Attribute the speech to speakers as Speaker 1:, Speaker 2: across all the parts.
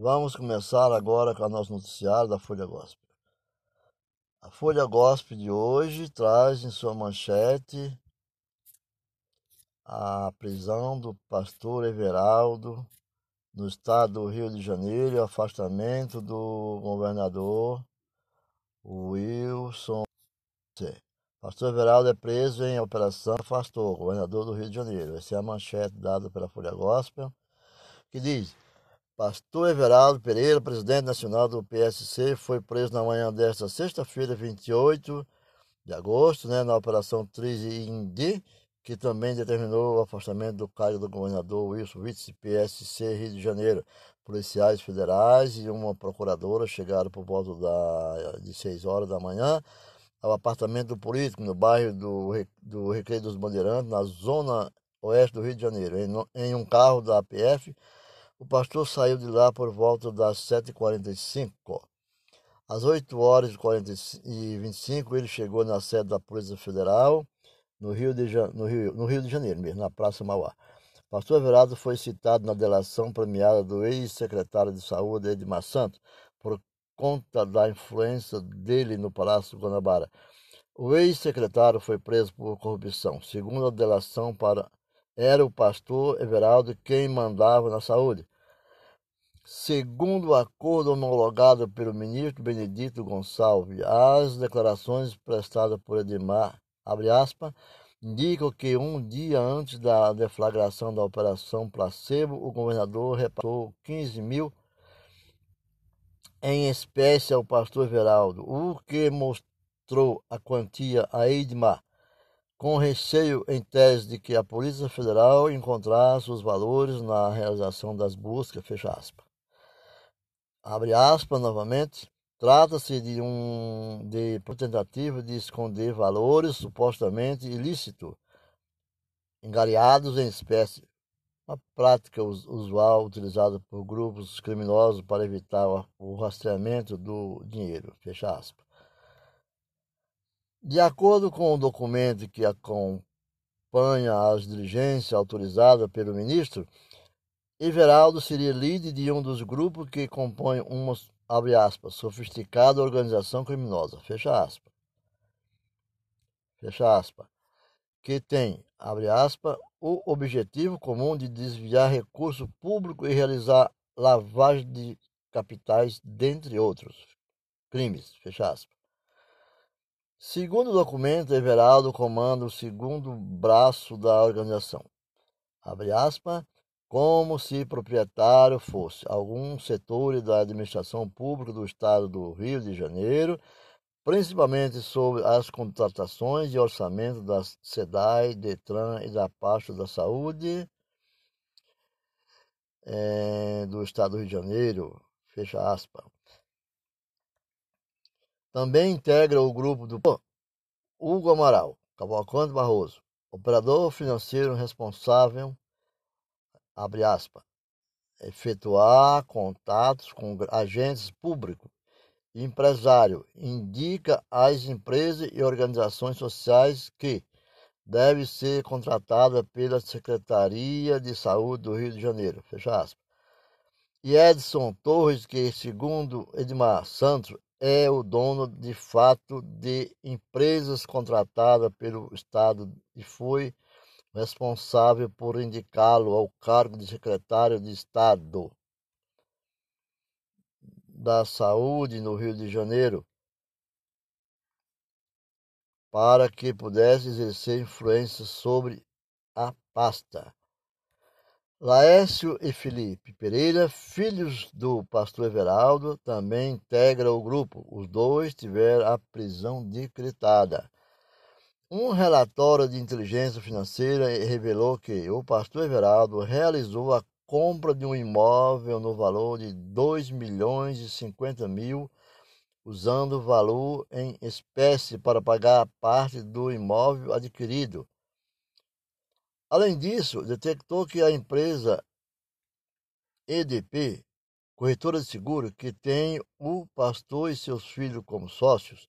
Speaker 1: Vamos começar agora com o nosso noticiário da Folha Gospel. A Folha Gospel de hoje traz em sua manchete a prisão do pastor Everaldo no estado do Rio de Janeiro e o afastamento do governador Wilson. Pastor Everaldo é preso em operação afastou governador do Rio de Janeiro. Essa é a manchete dada pela Folha Gospel, que diz Pastor Everaldo Pereira, presidente nacional do PSC, foi preso na manhã desta sexta-feira, 28 de agosto, né, na Operação Trize Indi, que também determinou o afastamento do cargo do governador Wilson Witts, PSC Rio de Janeiro. Policiais federais e uma procuradora chegaram por volta da, de 6 horas da manhã ao apartamento do político no bairro do, do Recreio dos Bandeirantes, na zona oeste do Rio de Janeiro, em, em um carro da APF o pastor saiu de lá por volta das 7h45. Às 8 horas e 25 ele chegou na sede da Polícia Federal, no Rio de, no Rio, no Rio de Janeiro mesmo, na Praça Mauá. Pastor Everaldo foi citado na delação premiada do ex-secretário de Saúde, Edmar Santos, por conta da influência dele no Palácio Guanabara. O ex-secretário foi preso por corrupção. Segundo a delação para era o pastor Everaldo quem mandava na saúde. Segundo o acordo homologado pelo ministro Benedito Gonçalves, as declarações prestadas por Edmar, aspas, indicam que um dia antes da deflagração da Operação Placebo, o governador repassou 15 mil em espécie ao pastor Everaldo, o que mostrou a quantia a Edmar com receio em tese de que a Polícia Federal encontrasse os valores na realização das buscas, fecha aspas. Abre aspas novamente, trata-se de um de tentativa de esconder valores supostamente ilícitos, engariados em espécie, uma prática usual utilizada por grupos criminosos para evitar o rastreamento do dinheiro, fecha aspas. De acordo com o documento que acompanha as diligências autorizadas pelo ministro, Everaldo seria líder de um dos grupos que compõem uma, abre aspas, sofisticada organização criminosa, fecha aspas, fecha aspas, que tem, abre aspas, o objetivo comum de desviar recurso público e realizar lavagem de capitais, dentre outros crimes, fecha aspas. Segundo documento, Everaldo comanda o segundo braço da organização. Abre aspas, como se proprietário fosse algum setor da administração pública do Estado do Rio de Janeiro, principalmente sobre as contratações e orçamento da SEDAI, DETRAN e da pasta da Saúde é, do Estado do Rio de Janeiro, fecha aspas. Também integra o grupo do Hugo Amaral Cavalcante Barroso, operador financeiro responsável, abre aspas, efetuar contatos com agentes públicos empresário, indica às empresas e organizações sociais que deve ser contratada pela Secretaria de Saúde do Rio de Janeiro, fecha aspas. E Edson Torres, que segundo Edmar Santos é o dono de fato de empresas contratadas pelo Estado e foi responsável por indicá-lo ao cargo de secretário de Estado da Saúde no Rio de Janeiro para que pudesse exercer influência sobre a pasta. Laércio e Felipe Pereira, filhos do pastor Everaldo, também integram o grupo. Os dois tiveram a prisão decretada. Um relatório de inteligência financeira revelou que o pastor Everaldo realizou a compra de um imóvel no valor de 2 milhões e 50 mil, usando o valor em espécie para pagar a parte do imóvel adquirido Além disso, detectou que a empresa EDP, corretora de seguro, que tem o pastor e seus filhos como sócios,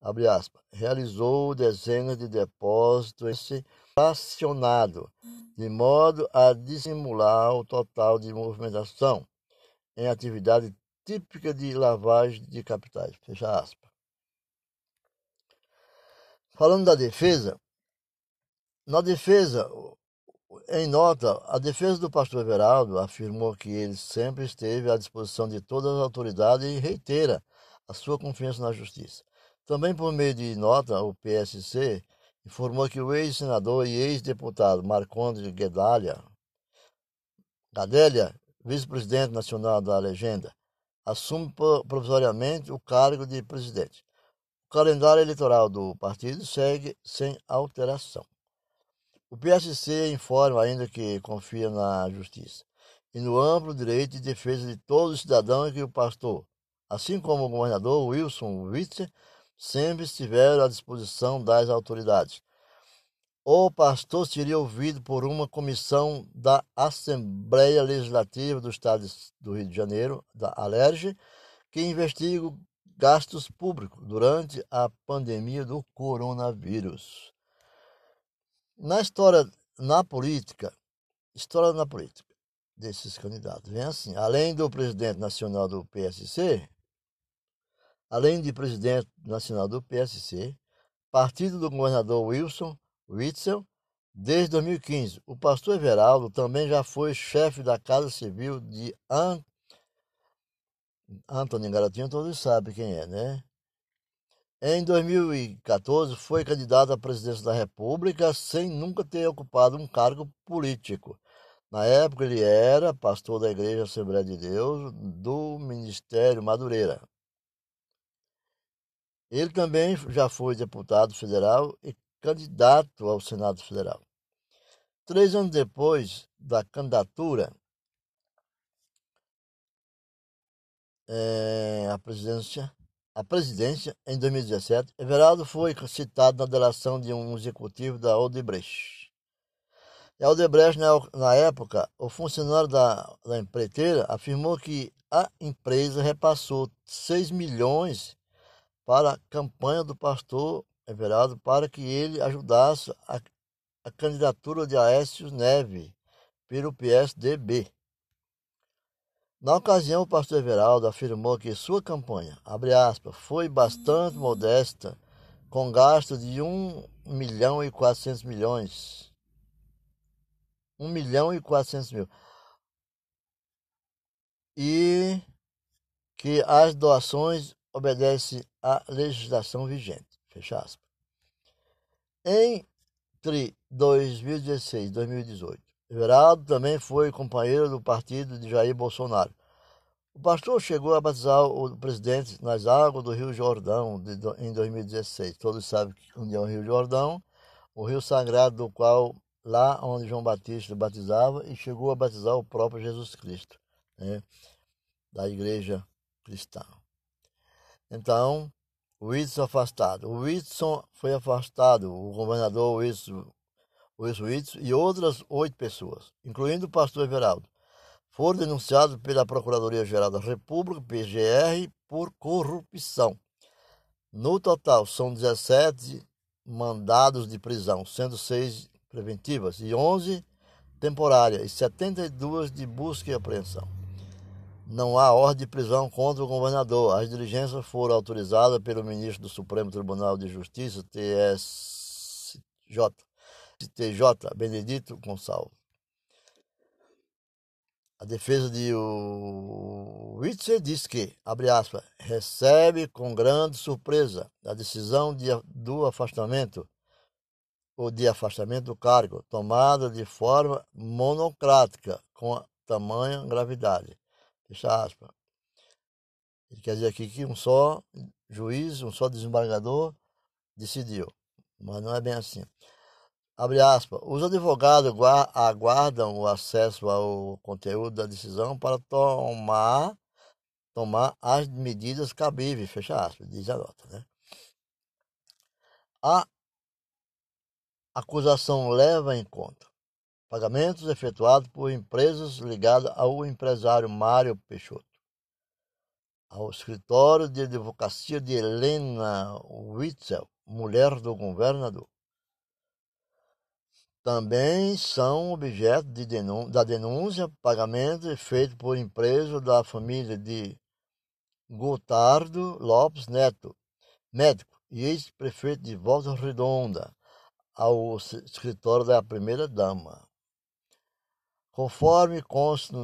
Speaker 1: aspas, realizou dezenas de depósitos fracionados, de modo a dissimular o total de movimentação. em atividade típica de lavagem de capitais. Fecha aspas. Falando da defesa, na defesa, em nota, a defesa do pastor Everaldo afirmou que ele sempre esteve à disposição de todas as autoridades e reitera a sua confiança na justiça. Também por meio de nota, o PSC informou que o ex-senador e ex-deputado Marcondes Guedalha, Gadélia, vice-presidente nacional da legenda, assume provisoriamente o cargo de presidente. O calendário eleitoral do partido segue sem alteração. O PSC informa ainda que confia na justiça e no amplo direito de defesa de todos os cidadãos que o pastor, assim como o governador Wilson Witzer, sempre estiveram à disposição das autoridades. O pastor seria ouvido por uma comissão da Assembleia Legislativa do Estado do Rio de Janeiro, da Alerj, que investiga gastos públicos durante a pandemia do coronavírus. Na história, na política, história na política desses candidatos, vem assim, além do presidente nacional do PSC, além de presidente nacional do PSC, partido do governador Wilson Witzel, desde 2015. O pastor Everaldo também já foi chefe da Casa Civil de An... Antônio Garotinho, todos sabem quem é, né? Em 2014, foi candidato à presidência da República sem nunca ter ocupado um cargo político. Na época, ele era pastor da Igreja Assembleia de Deus do Ministério Madureira. Ele também já foi deputado federal e candidato ao Senado Federal. Três anos depois da candidatura é, à presidência, a presidência, em 2017, Everaldo foi citado na delação de um executivo da Odebrecht. E a Odebrecht, na, na época, o funcionário da, da empreiteira afirmou que a empresa repassou 6 milhões para a campanha do pastor Everaldo para que ele ajudasse a, a candidatura de Aécio Neve pelo PSDB. Na ocasião, o pastor Everaldo afirmou que sua campanha, aspas, foi bastante modesta, com gasto de 1 milhão e 400 milhões. 1 milhão e 400 mil. E que as doações obedecem à legislação vigente. Fecha aspas. Entre 2016 e 2018, Everaldo também foi companheiro do partido de Jair Bolsonaro. O pastor chegou a batizar o presidente nas águas do Rio Jordão de, em 2016. Todos sabem onde é o Rio Jordão, o rio sagrado do qual lá onde João Batista batizava e chegou a batizar o próprio Jesus Cristo, né, da igreja cristã. Então, o Whitson afastado. O Whitson foi afastado, o governador Wilson, Wilson Whitson e outras oito pessoas, incluindo o pastor Everaldo, foram denunciados pela Procuradoria-Geral da República, PGR, por corrupção. No total, são 17 mandados de prisão, sendo seis preventivas e 11 temporárias e 72 de busca e apreensão não há ordem de prisão contra o governador. As diligências foram autorizadas pelo ministro do Supremo Tribunal de Justiça, TSJ, TJ, Benedito Gonçalves. A defesa de Witzer diz que, abre aspas, recebe com grande surpresa a decisão de, do afastamento ou de afastamento do cargo, tomada de forma monocrática, com tamanha gravidade Fecha aspas. Ele quer dizer aqui que um só juiz, um só desembargador decidiu. Mas não é bem assim. Aspas. Os advogados aguardam o acesso ao conteúdo da decisão para tomar, tomar as medidas cabíveis. Fecha aspas, diz a nota. Né? A acusação leva em conta Pagamentos efetuados por empresas ligadas ao empresário Mário Peixoto. Ao escritório de advocacia de Helena Witzel, mulher do governador. Também são objeto de denúncia, da denúncia pagamento feito por empresa da família de Gotardo Lopes Neto, médico e ex-prefeito de Volta Redonda, ao escritório da primeira-dama. Conforme consta,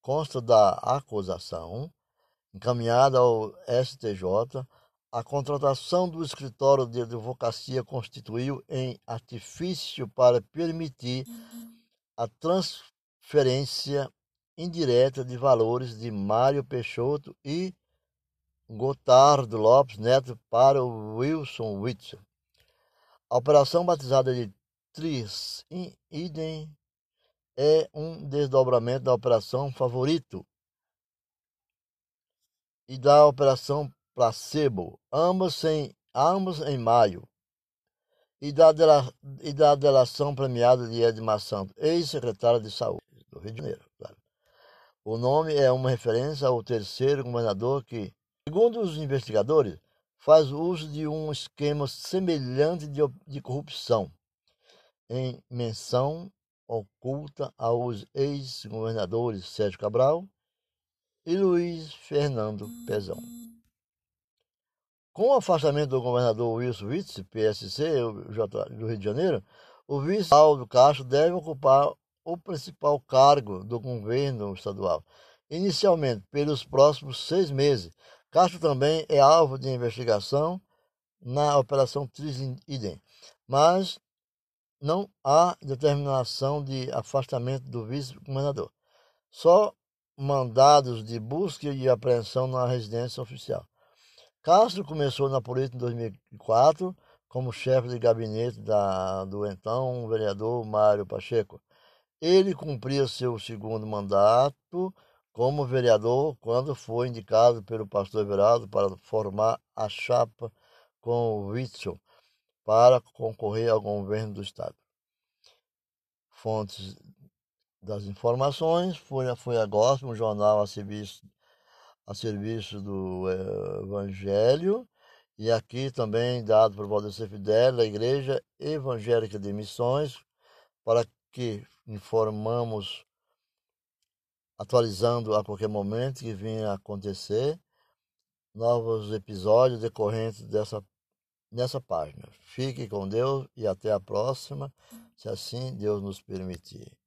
Speaker 1: consta da acusação, encaminhada ao STJ, a contratação do escritório de advocacia constituiu em artifício para permitir a transferência indireta de valores de Mário Peixoto e Gotardo Lopes Neto para Wilson Witzel. A operação batizada de Tris Idem é um desdobramento da operação Favorito e da operação placebo, ambos em, ambos em maio, e da, dela, e da delação premiada de Edmar Santos, ex-secretário de Saúde do Rio de Janeiro. Claro. O nome é uma referência ao terceiro governador que, segundo os investigadores, faz uso de um esquema semelhante de, de corrupção, em menção oculta aos ex-governadores Sérgio Cabral e Luiz Fernando Pezão. Com o afastamento do governador Wilson Witts, PSC, do Rio de Janeiro, o vice Aldo Castro deve ocupar o principal cargo do governo estadual, inicialmente pelos próximos seis meses. Castro também é alvo de investigação na Operação Tris-Idem, mas não há determinação de afastamento do vice-governador. Só mandados de busca e apreensão na residência oficial. Castro começou na política em 2004 como chefe de gabinete da, do então vereador Mário Pacheco. Ele cumpria seu segundo mandato como vereador quando foi indicado pelo pastor Everaldo para formar a chapa com o Witzel para concorrer ao governo do estado. Fontes das informações, Folha Folha Gospel, um jornal a serviço a serviço do eh, Evangelho, e aqui também dado por Valdecir Fidel, da Igreja Evangélica de Missões, para que informamos, atualizando a qualquer momento que venha a acontecer, novos episódios decorrentes dessa, nessa página. Fique com Deus e até a próxima, se assim Deus nos permitir.